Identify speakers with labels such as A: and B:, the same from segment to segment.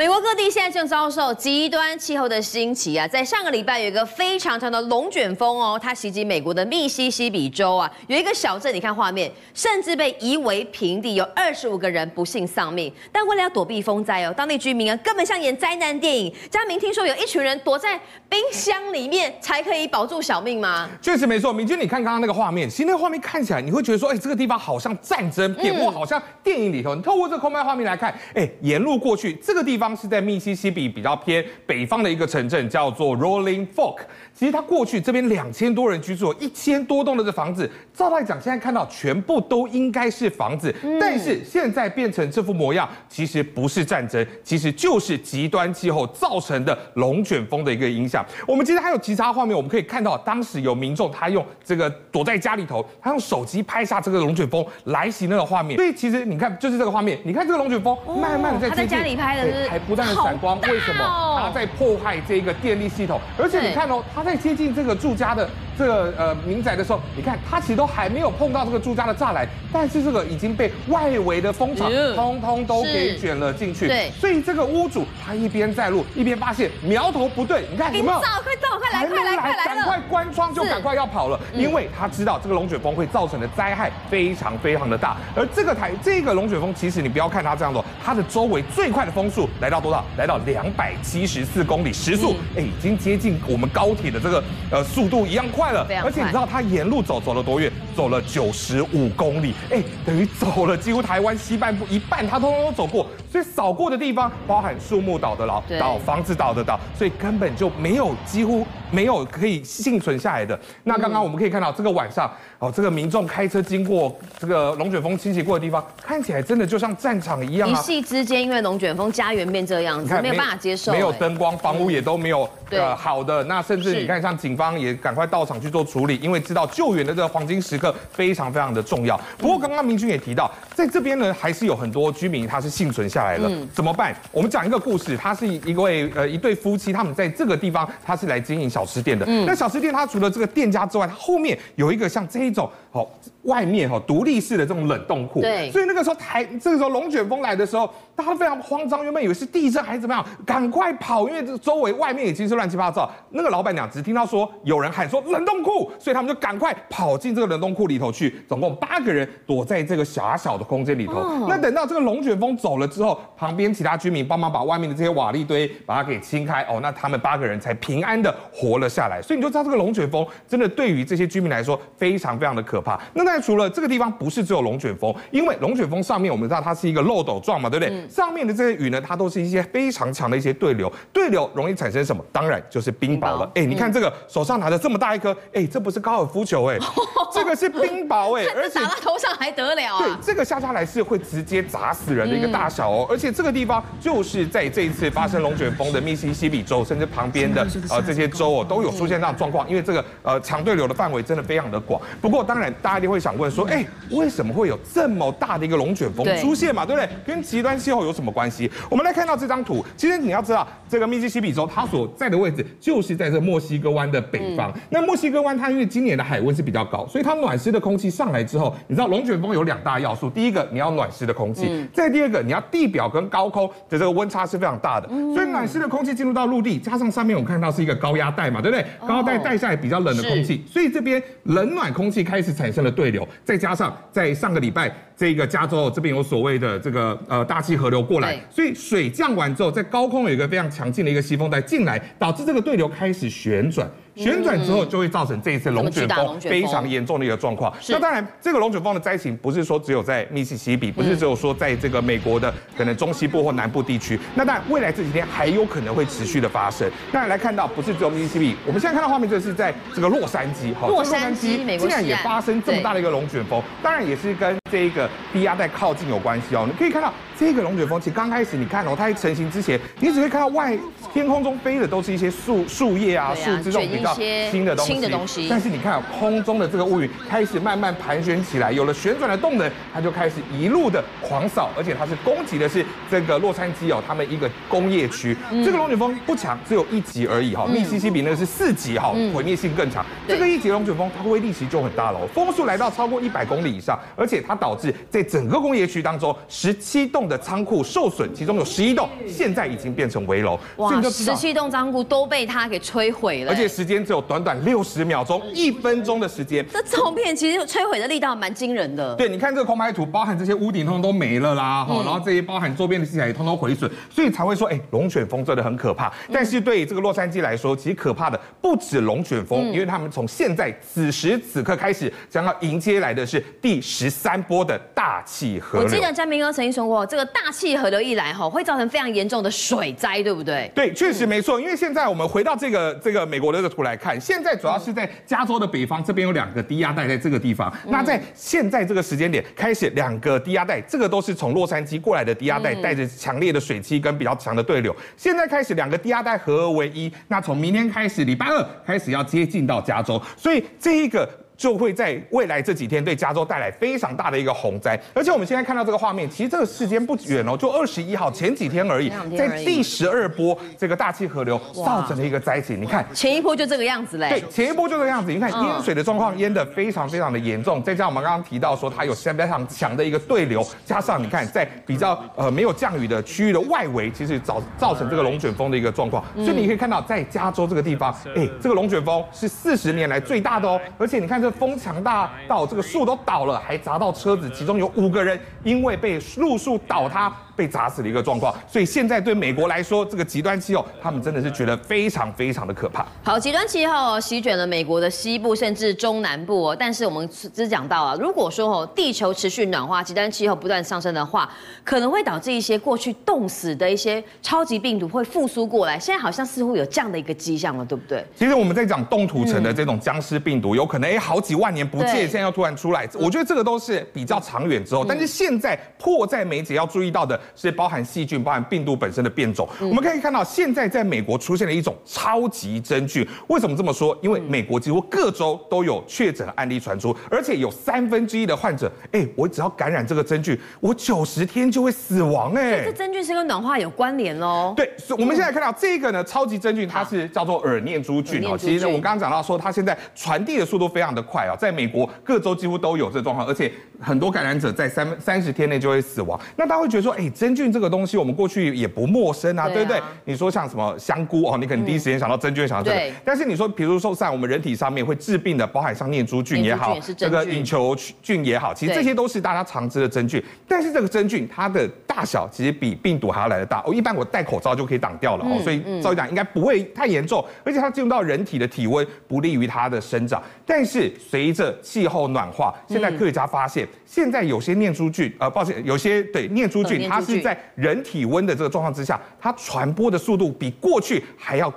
A: 美国各地现在正遭受极端气候的兴起啊！在上个礼拜，有一个非常强的龙卷风哦，它袭击美国的密西西比州啊，有一个小镇，你看画面，甚至被夷为平地，有二十五个人不幸丧命。但为了要躲避风灾哦，当地居民啊，根本像演灾难电影。佳明，听说有一群人躲在冰箱里面才可以保住小命吗？
B: 确实没错，明君，你看刚刚那个画面，其实那个画面看起来，你会觉得说，哎，这个地方好像战争片，或好像电影里头。你透过这个空拍画面来看，哎，沿路过去，这个地方。是在密西西比比较偏北方的一个城镇，叫做 Rolling Fork。其实它过去这边两千多人居住，一千多栋的这房子，照来讲现在看到全部都应该是房子，但是现在变成这副模样，其实不是战争，其实就是极端气候造成的龙卷风的一个影响。我们其实还有其他画面，我们可以看到当时有民众他用这个躲在家里头，他用手机拍下这个龙卷风来袭那个画面。所以其实你看，就是这个画面，你看这个龙卷风慢慢的在接近，
A: 他在家里拍的是
B: 还不断的闪光，为什么？他在破坏这个电力系统，而且你看哦，他在接近这个住家的。这个呃民宅的时候，你看它其实都还没有碰到这个住家的栅栏，但是这个已经被外围的风场通通都给卷了进去。对，所以这个屋主他一边在录，一边发现苗头不对，你看有没有？
A: 快走，快走，快来，快来，快
B: 来！关窗，就赶快要跑了，因为他知道这个龙卷风会造成的灾害非常非常的大。而这个台这个龙卷风，其实你不要看它这样的，它的周围最快的风速来到多少？来到两百七十四公里时速，哎，已经接近我们高铁的这个呃速度一样快了。而且你知道它沿路走走了多远？走了九十五公里，哎，等于走了几乎台湾西半部一半，它通通都走过。所以扫过的地方包含树木倒的倒，倒房子倒的倒，所以根本就没有几乎没有可以幸存下来的。那刚刚我们可以看到这个晚上哦，这个民众开车经过这个龙卷风侵袭过的地方，看起来真的就像战场一样啊！
A: 一夕之间，因为龙卷风家园变这样子，没有办法接受，
B: 没有灯光，房屋也都没有呃好的。那甚至你看，像警方也赶快到场去做处理，因为知道救援的这个黄金时刻非常非常的重要。不过刚刚明君也提到，在这边呢，还是有很多居民他是幸存下来了。怎么办？我们讲一个故事，他是一位呃一对夫妻，他们在这个地方他是来经营小吃店的。那小吃店它除了这个店家之外，它后面有一个像这一种。哦，外面哈独立式的这种冷冻库，对，所以那个时候台这个时候龙卷风来的时候，大家都非常慌张，原本以为是地震还是怎么样，赶快跑，因为这周围外面已经是乱七八糟。那个老板娘只听到说有人喊说冷冻库，所以他们就赶快跑进这个冷冻库里头去，总共八个人躲在这个狭小的空间里头。哦、那等到这个龙卷风走了之后，旁边其他居民帮忙把外面的这些瓦砾堆把它给清开，哦，那他们八个人才平安的活了下来。所以你就知道这个龙卷风真的对于这些居民来说非常非常的可怕。那那除了这个地方不是只有龙卷风，因为龙卷风上面我们知道它是一个漏斗状嘛，对不对？嗯、上面的这些雨呢，它都是一些非常强的一些对流，对流容易产生什么？当然就是冰雹了。哎、嗯，你看这个手上拿着这么大一颗，哎，这不是高尔夫球，哎，这个是冰雹，哎，而且
A: 打到头上还得了啊？
B: 对，这个下下来是会直接砸死人的一个大小哦。嗯、而且这个地方就是在这一次发生龙卷风的密西西比州，甚至旁边的呃这些州哦，都有出现这样状况，因为这个呃强对流的范围真的非常的广。不过当然大家一定会想问说，哎，为什么会有这么大的一个龙卷风出现嘛？对不对？跟极端气候有什么关系？我们来看到这张图，其实你要知道，这个密西西比州它所在的位置就是在这墨西哥湾的北方。那墨西哥湾它因为今年的海温是比较高，所以它暖湿的空气上来之后，你知道龙卷风有两大要素，第一个你要暖湿的空气，再第二个你要地表跟高空的这个温差是非常大的，所以暖湿的空气进入到陆地，加上上面我们看到是一个高压带嘛，对不对？高压带带下来比较冷的空气，所以这边冷暖空气开始产生了对流，再加上在上个礼拜，这个加州这边有所谓的这个呃大气河流过来，所以水降完之后，在高空有一个非常强劲的一个西风带进来，导致这个对流开始旋转。旋转之后就会造成这一次龙卷风非常严重的一个状况。那当然，这个龙卷风的灾情不是说只有在密西西比，不是只有说在这个美国的可能中西部或南部地区。那当然，未来这几天还有可能会持续的发生。那来看到，不是只有密西西比，我们现在看到画面，这是在这个洛杉矶。哈，洛杉矶竟然也发生这么大的一个龙卷风，当然也是跟这一个低压带靠近有关系哦。你可以看到。这个龙卷风其实刚开始，你看哦，它一成型之前，你只会看到外天空中飞的都是一些树树叶啊、树枝这种比较轻的东西。轻的东西。但是你看空中的这个乌云开始慢慢盘旋起来，有了旋转的动能，它就开始一路的狂扫，而且它是攻击的是这个洛杉矶哦，他们一个工业区。嗯、这个龙卷风不强，只有一级而已哈。密西西比那个是四级哈，毁灭性更强。嗯、这个一级龙卷风，它威力其实就很大了，风速来到超过一百公里以上，而且它导致在整个工业区当中十七栋。的仓库受损，其中有十一栋现在已经变成危楼。
A: 哇，十七栋仓库都被它给摧毁了，
B: 而且时间只有短短六十秒钟，一分钟的时间。
A: 这照片其实摧毁的力道蛮惊人的。
B: 对，你看这个空拍图，包含这些屋顶通通都没了啦，然后这些包含周边的器材也通通毁损，所以才会说，哎，龙卷风真的很可怕。但是对这个洛杉矶来说，其实可怕的不止龙卷风，嗯、因为他们从现在此时此刻开始，将要迎接来的是第十三波的大气河流。
A: 我记得詹明哥曾经说过，这个大气河流一来，哈，会造成非常严重的水灾，对不对？
B: 对，确实没错。因为现在我们回到这个这个美国的这个图来看，现在主要是在加州的北方，这边有两个低压带在这个地方。那在现在这个时间点开始，两个低压带，这个都是从洛杉矶过来的低压带，带着强烈的水汽跟比较强的对流。现在开始两个低压带合而为一，那从明天开始，礼拜二开始要接近到加州，所以这一个。就会在未来这几天对加州带来非常大的一个洪灾，而且我们现在看到这个画面，其实这个时间不远哦，就二十一号前几天而已，在第十二波这个大气河流造成了一个灾情。你看
A: 前一波就这个样子嘞，
B: 对，前一波就这个样子。你看淹水的状况淹得非常非常的严重，再加上我们刚刚提到说它有相当非常强的一个对流，加上你看在比较呃没有降雨的区域的外围，其实造造成这个龙卷风的一个状况。所以你可以看到在加州这个地方，哎，这个龙卷风是四十年来最大的哦，而且你看这。风强大到这个树都倒了，还砸到车子，其中有五个人因为被路树倒塌。被砸死的一个状况，所以现在对美国来说，这个极端气候，他们真的是觉得非常非常的可怕。
A: 好，极端气候席卷了美国的西部甚至中南部哦。但是我们只讲到啊，如果说哦，地球持续暖化，极端气候不断上升的话，可能会导致一些过去冻死的一些超级病毒会复苏过来。现在好像似乎有这样的一个迹象了，对不对？
B: 其实我们在讲冻土层的这种僵尸病毒，有可能哎，好几万年不见，现在又突然出来。我觉得这个都是比较长远之后。但是现在迫在眉睫要注意到的是，包含细。菌包含病毒本身的变种，我们可以看到，现在在美国出现了一种超级真菌。为什么这么说？因为美国几乎各州都有确诊案例传出，而且有三分之一的患者，哎，我只要感染这个真菌，我九十天就会死亡。哎，
A: 这真菌是跟暖化有关联喽？
B: 对，所以我们现在看到这个呢，超级真菌，它是叫做耳念珠菌哦。其实我刚刚讲到说，它现在传递的速度非常的快啊，在美国各州几乎都有这个状况，而且很多感染者在三三十天内就会死亡。那大家会觉得说，哎，真菌这个东西。我们过去也不陌生啊，对不对？你说像什么香菇哦，你可能第一时间想到真菌，想到这个。但是你说，比如说在我们人体上面会治病的，包含像念珠菌也好，这个隐球菌也好，其实这些都是大家常知的真菌。但是这个真菌它的大小其实比病毒还要来得大哦。一般我戴口罩就可以挡掉了哦，所以照理讲应该不会太严重。而且它进入到人体的体温不利于它的生长。但是随着气候暖化，现在科学家发现，现在有些念珠菌，呃，抱歉，有些对念珠菌，它是在人体温的这个状况之下，它传播的速度比过去还要。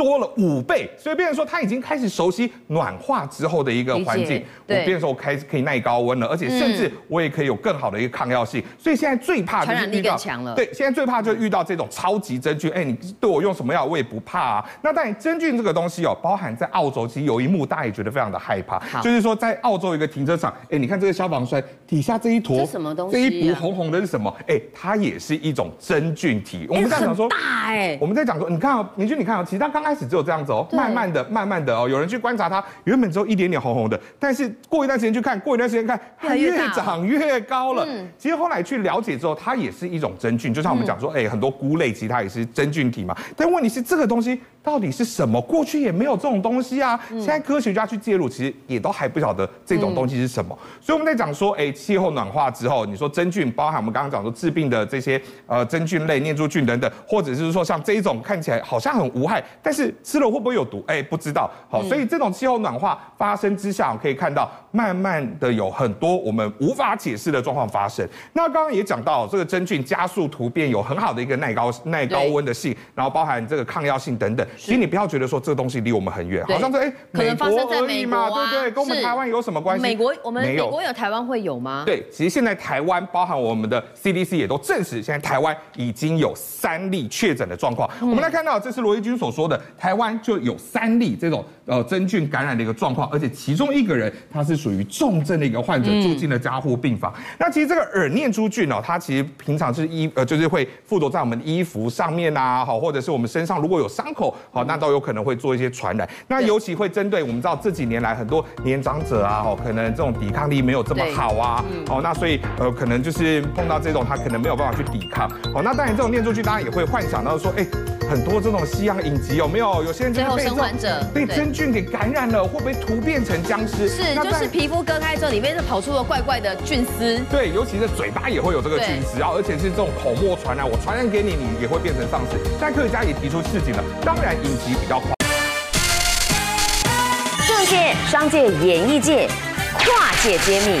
B: 多了五倍，所以变成说他已经开始熟悉暖化之后的一个环境。我变成说我开始可以耐高温了，而且甚至我也可以有更好的一个抗药性。所以现在最怕就是遇到对，现在最怕就是遇到这种超级真菌。哎，你对我用什么药我也不怕啊。那当然真菌这个东西哦，包含在澳洲，其实有一幕大家也觉得非常的害怕，就是说在澳洲一个停车场，哎，你看这个消防栓底下这一坨
A: 什么东西？
B: 这一坨红红的是什么？哎，它也是一种真菌体。我们在讲说
A: 大哎，
B: 我们在讲说，你看啊，明君你看啊，其实它刚开始只有这样子哦，慢慢的、慢慢的哦，有人去观察它，原本只有一点点红红的，但是过一段时间去看，过一段时间看，它越长越高了。嗯其实后来去了解之后，它也是一种真菌，就像我们讲说，哎，很多菇类其实它也是真菌体嘛。但问题是这个东西到底是什么？过去也没有这种东西啊。现在科学家去介入，其实也都还不晓得这种东西是什么。所以我们在讲说，哎，气候暖化之后，你说真菌，包含我们刚刚讲说治病的这些呃真菌类、念珠菌等等，或者是说像这一种看起来好像很无害，但是吃了会不会有毒？哎，不知道。好，所以这种气候暖化发生之下，我可以看到慢慢的有很多我们无法解释的状况发生。那刚刚也讲到，这个真菌加速突变有很好的一个耐高耐高温的性，然后包含这个抗药性等等。其实你不要觉得说这个东西离我们很远，好像说哎，美国而已嘛，对不对？跟我们台湾有什么关系？
A: 美国我们美国有台湾会有吗？
B: 对，其实现在台湾包含我们的 CDC 也都证实，现在台湾已经有三例确诊的状况。我们来看到，这是罗伊军所说的，台湾就有三例这种呃真菌感染的一个状况，而且其中一个人他是属于重症的一个患者，住进了加护病房。那其实这个耳念珠菌哦，它其实平常是衣呃，就是会附着在我们的衣服上面啊，好，或者是我们身上如果有伤口，好，那都有可能会做一些传染。那尤其会针对我们知道这几年来很多年长者啊，哦，可能这种抵抗力没有这么好啊，哦，那所以呃，可能就是碰到这种他可能没有办法去抵抗。好，那当然这种念珠菌，大家也会幻想到说，哎，很多这种西洋影集有没有？有些人就被这种被真菌给感染了，会不会突变成僵尸？
A: 是，就是皮肤割开之后，里面是跑出了怪怪的菌丝。
B: 对，尤其是嘴巴也会有这个菌丝，然后而且是这种口沫传染，我传染给你，你也会变成丧尸。但科学家也提出事情了，当然影集比较快。
A: 政界、商界、演艺界跨界揭秘，